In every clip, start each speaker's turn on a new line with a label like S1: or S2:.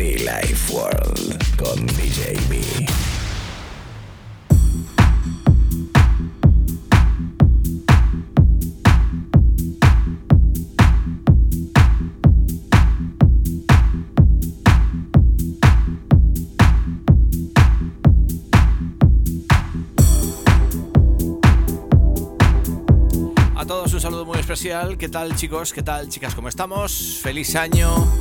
S1: Be Life World con DJ B.
S2: A todos un saludo muy especial. ¿Qué tal chicos? ¿Qué tal chicas? ¿Cómo estamos? Feliz año.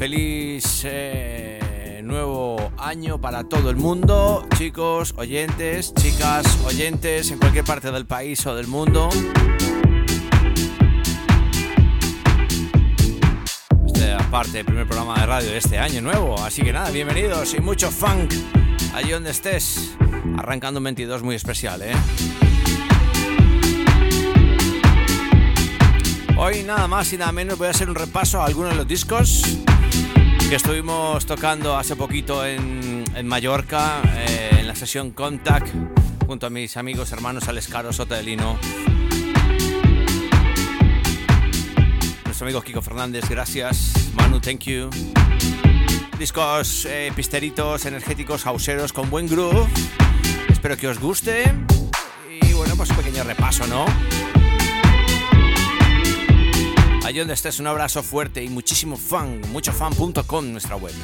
S2: Feliz eh, nuevo año para todo el mundo. Chicos, oyentes, chicas, oyentes en cualquier parte del país o del mundo. Este aparte el primer programa de radio de este año nuevo. Así que nada, bienvenidos y mucho funk allí donde estés. Arrancando un 22 muy especial, ¿eh? Hoy nada más y nada menos voy a hacer un repaso a algunos de los discos que estuvimos tocando hace poquito en, Mallorca, eh, en la sesión Contact, junto a mis amigos hermanos Alescaro Sota de Lino. Nuestro amigo Kiko Fernández, gracias. Manu, thank you. Discos eh, pisteritos, energéticos, hauseros, con buen groove. Espero que os guste. Y bueno, pues un pequeño repaso, ¿no? Allí donde estés, un abrazo fuerte y muchísimo fan, muchofan.com, nuestra web.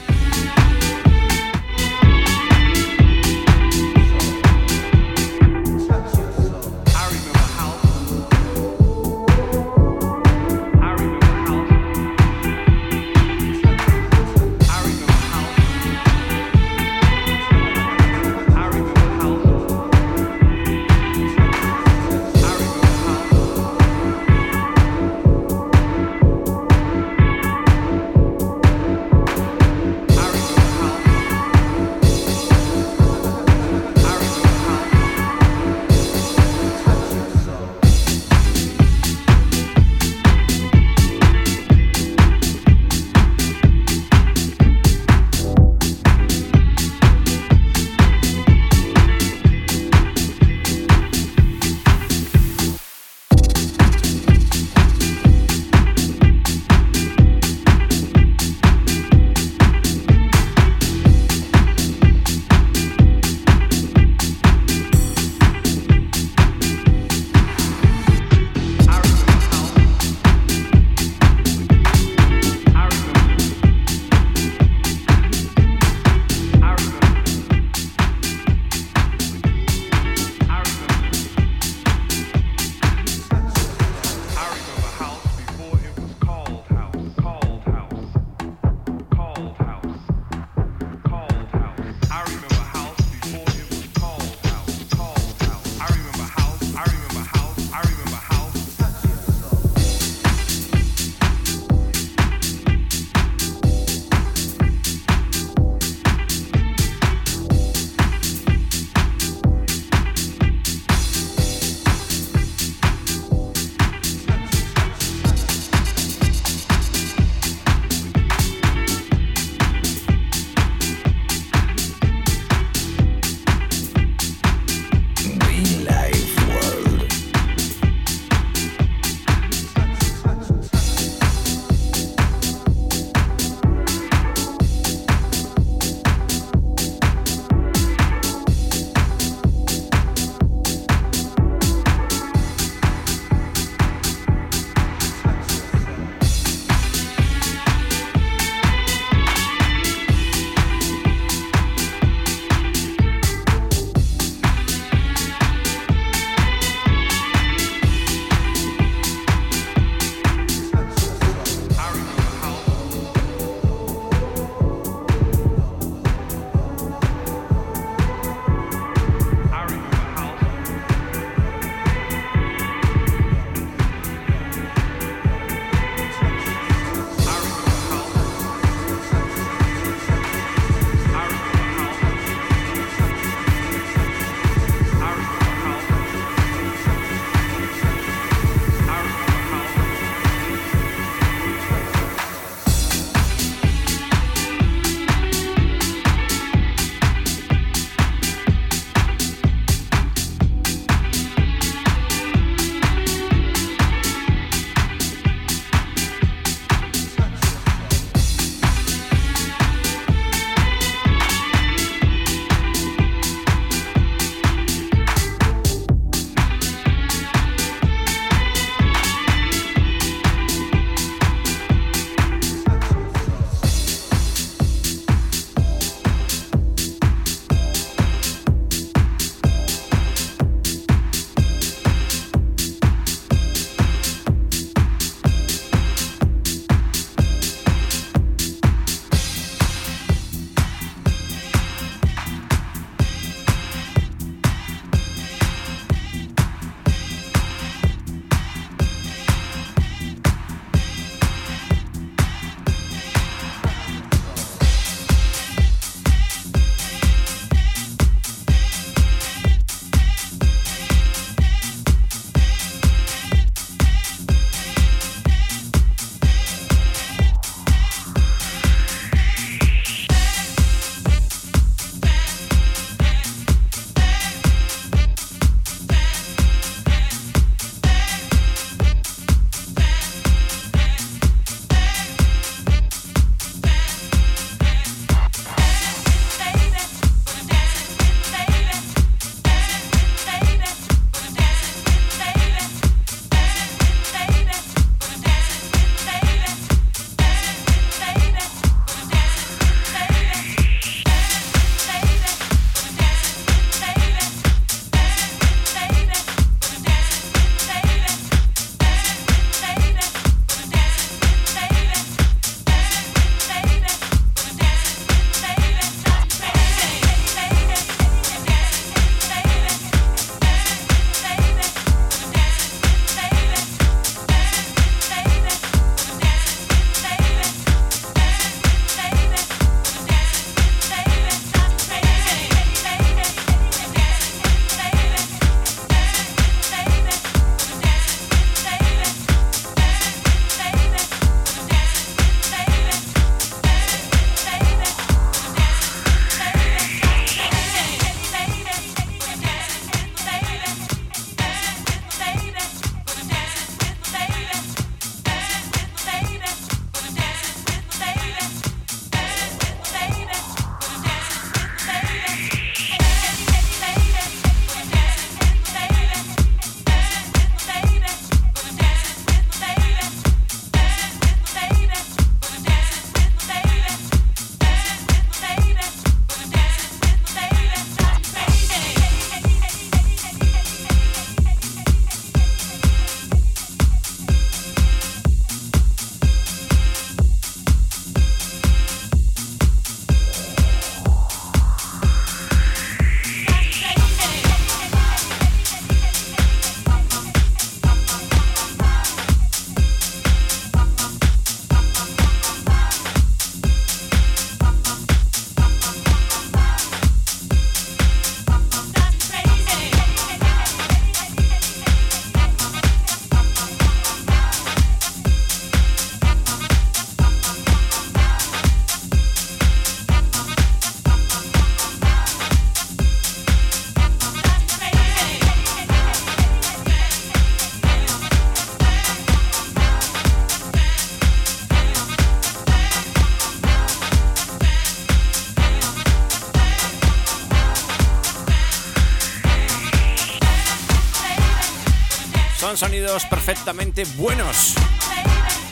S2: Son sonidos perfectamente buenos.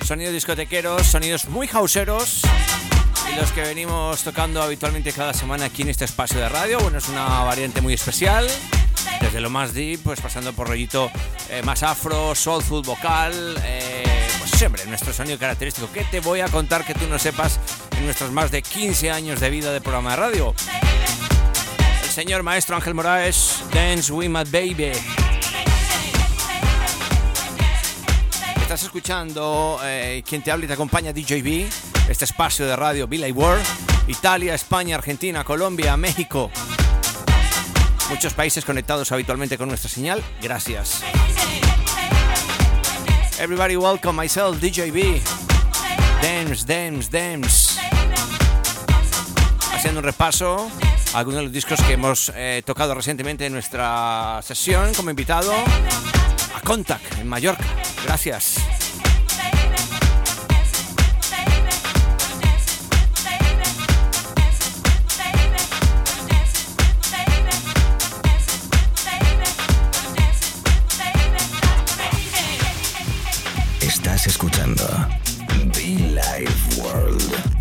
S2: Sonidos discotequeros, sonidos muy houseeros y los que venimos tocando habitualmente cada semana aquí en este espacio de radio. Bueno, es una variante muy especial. Desde lo más deep, pues pasando por rollito eh, más afro, soulful, vocal, eh, pues siempre nuestro sonido característico. ¿Qué te voy a contar que tú no sepas en nuestros más de 15 años de vida de programa de radio? El señor maestro Ángel Moraes, Dance with my baby. Estás escuchando eh, quien te habla y te acompaña DJB, este espacio de radio Billy World, Italia, España, Argentina, Colombia, México. Muchos países conectados habitualmente con nuestra señal. Gracias. Everybody welcome myself, DJB. Dance, dance, dance. Haciendo un repaso algunos de los discos que hemos eh, tocado recientemente en nuestra sesión como invitado a Contact en Mallorca. Gracias.
S1: Estás escuchando Be Life World.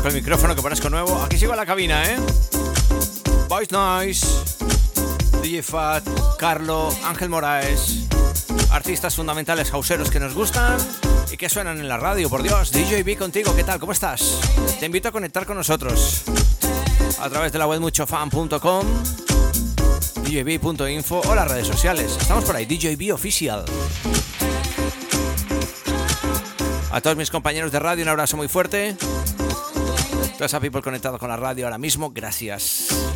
S3: Acerco el micrófono que parezco nuevo. Aquí sigo a la cabina, ¿eh? Voice Noise, DJ Fat, Carlo, Ángel Moraes. Artistas fundamentales hauseros que nos gustan y que suenan en la radio, por Dios. DJ B contigo, ¿qué tal? ¿Cómo estás? Te invito a conectar con nosotros a través de la web muchofan.com, djb.info o las redes sociales. Estamos por ahí, DJB Oficial. A todos mis compañeros de radio, un abrazo muy fuerte. Toda esa people conectado con la radio ahora mismo, gracias.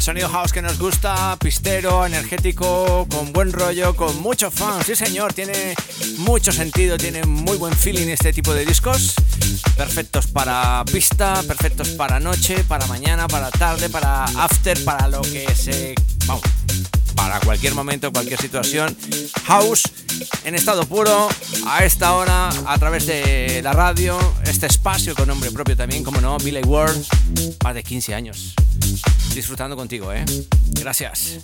S2: El sonido house que nos gusta, pistero, energético, con buen rollo, con mucho fan. Sí, señor, tiene mucho sentido, tiene muy buen feeling este tipo de discos. Perfectos para pista, perfectos para noche, para mañana, para tarde, para after, para lo que se. Vamos, para cualquier momento, cualquier situación. House en estado puro, a esta hora, a través de la radio, este espacio con nombre propio también, como no, Billy World, más de 15 años. Disfrutando contigo, ¿eh? Gracias.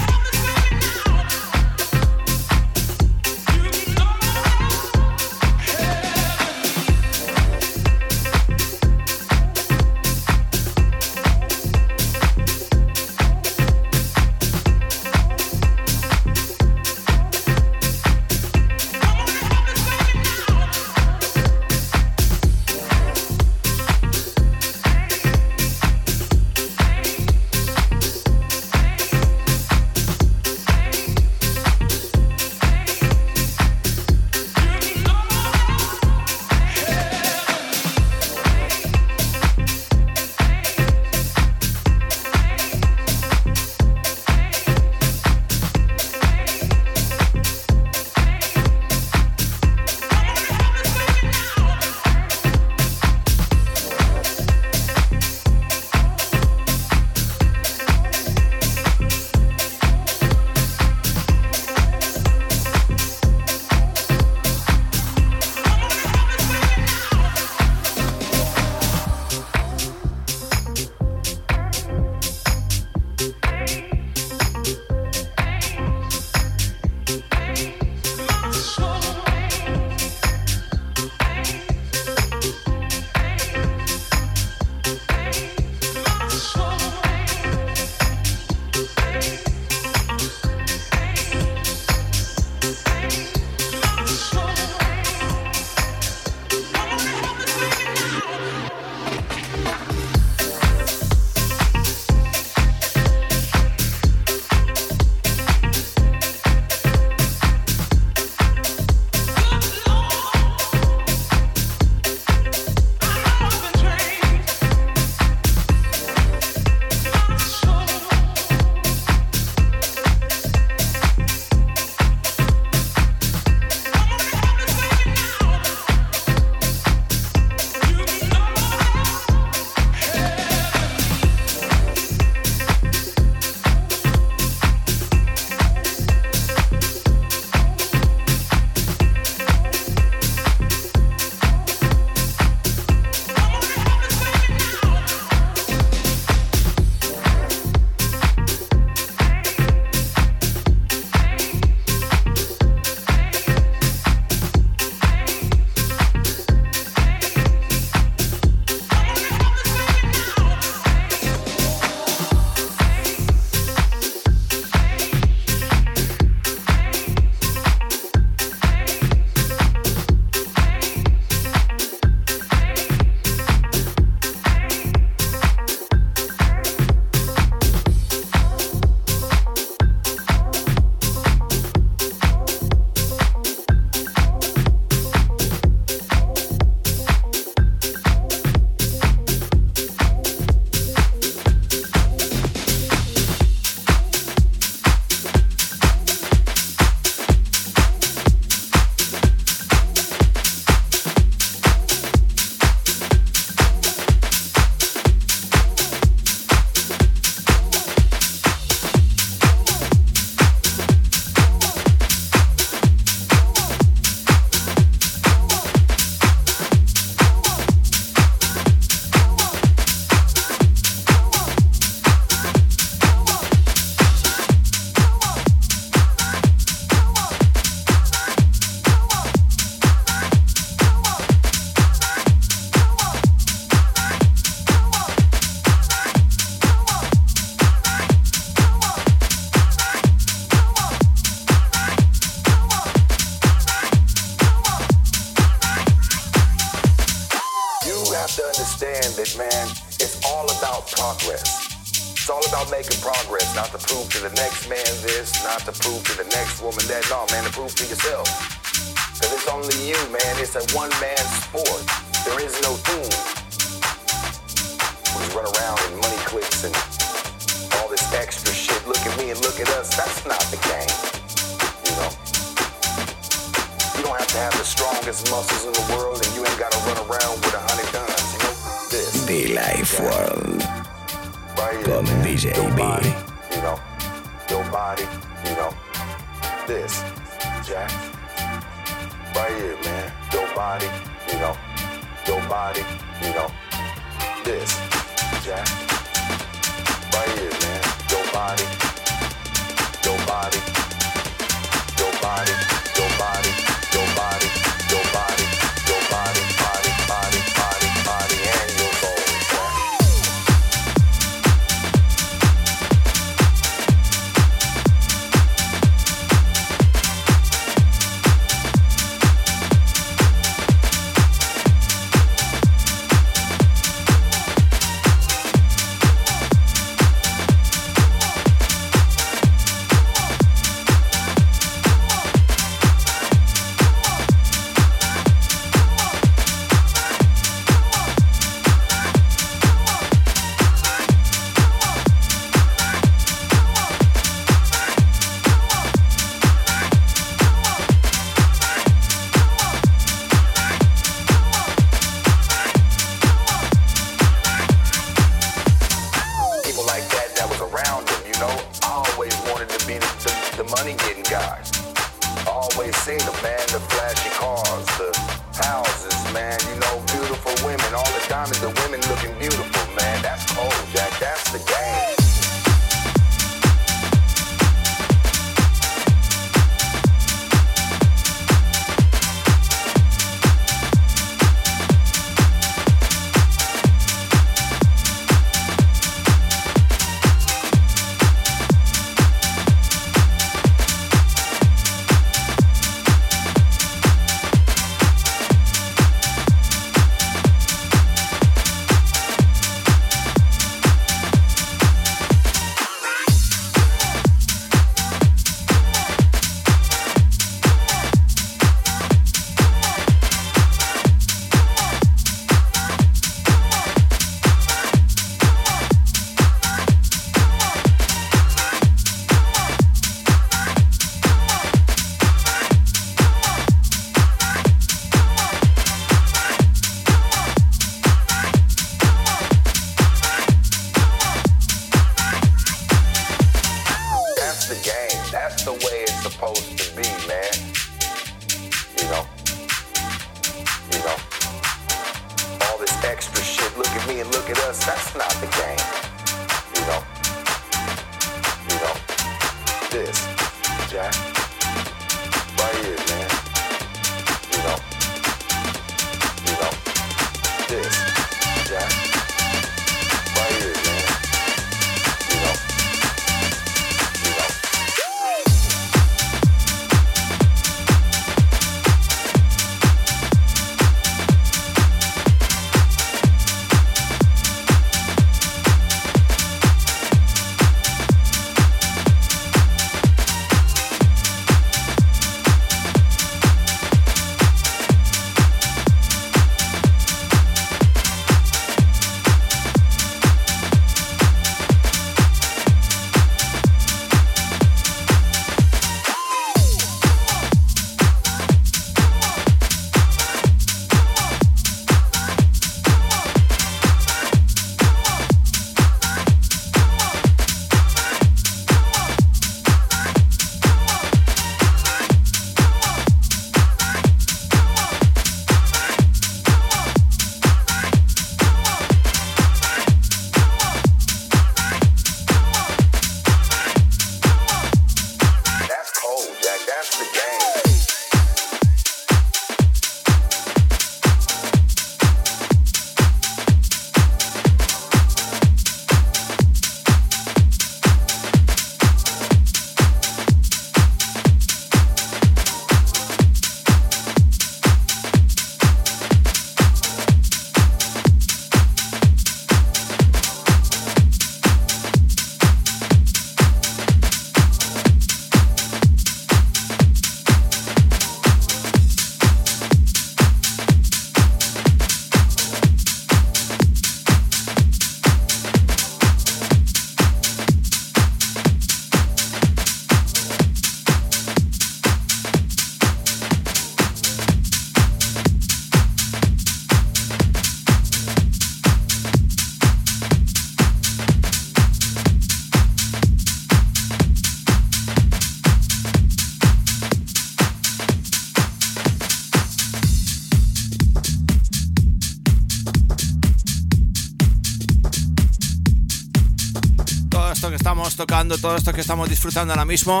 S2: Tocando, todo esto que estamos disfrutando ahora mismo.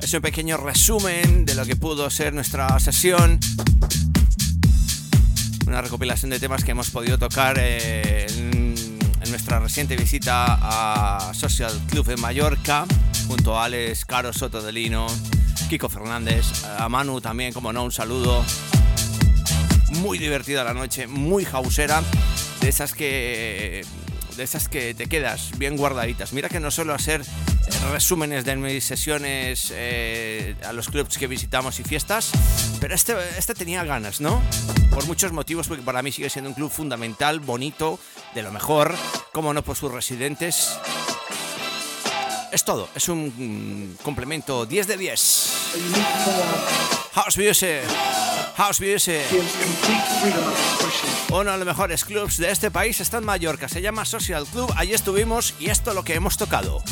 S2: Es un pequeño resumen de lo que pudo ser nuestra sesión. Una recopilación de temas que hemos podido tocar eh, en, nuestra reciente visita a Social Club en Mallorca, junto a Alex, Caro Soto de Lino, Kiko Fernández, a Manu también, como no, un saludo. Muy divertida la noche, muy hausera, de esas que de esas que te quedas bien guardaditas. Mira que no suelo hacer resúmenes de mis sesiones eh, a los clubs que visitamos y fiestas, pero este, este tenía ganas, ¿no? Por muchos motivos, porque para mí sigue siendo un club fundamental, bonito, de lo mejor, como no por sus residentes. Es todo, es un complemento 10 de 10. House Music. House Music. Uno de los mejores clubs de este país está en Mallorca. Se llama Social Club. Allí estuvimos y esto es lo que hemos tocado.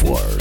S2: Network.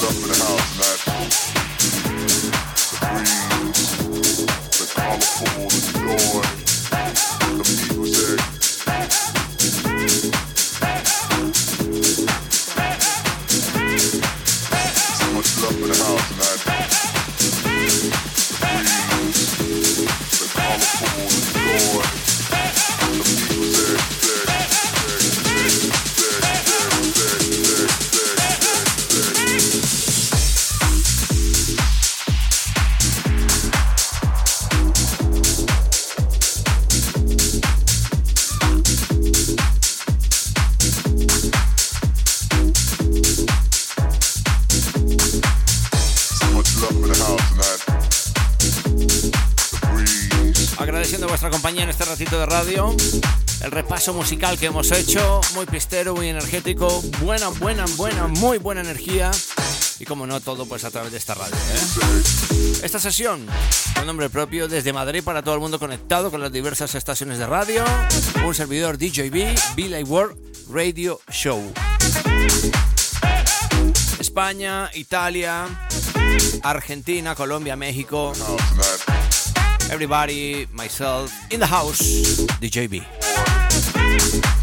S2: De El repaso musical que hemos hecho, muy pistero, muy energético, buena, buena, buena, muy buena energía. Y como no, todo pues a través de esta radio. ¿eh? Esta sesión, con nombre propio, desde Madrid para todo el mundo conectado con las diversas estaciones de radio. Un servidor DJB, Billy World Radio Show. España, Italia, Argentina, Colombia, México. Everybody, myself, in the house, DJB.
S1: The Life World con DJB.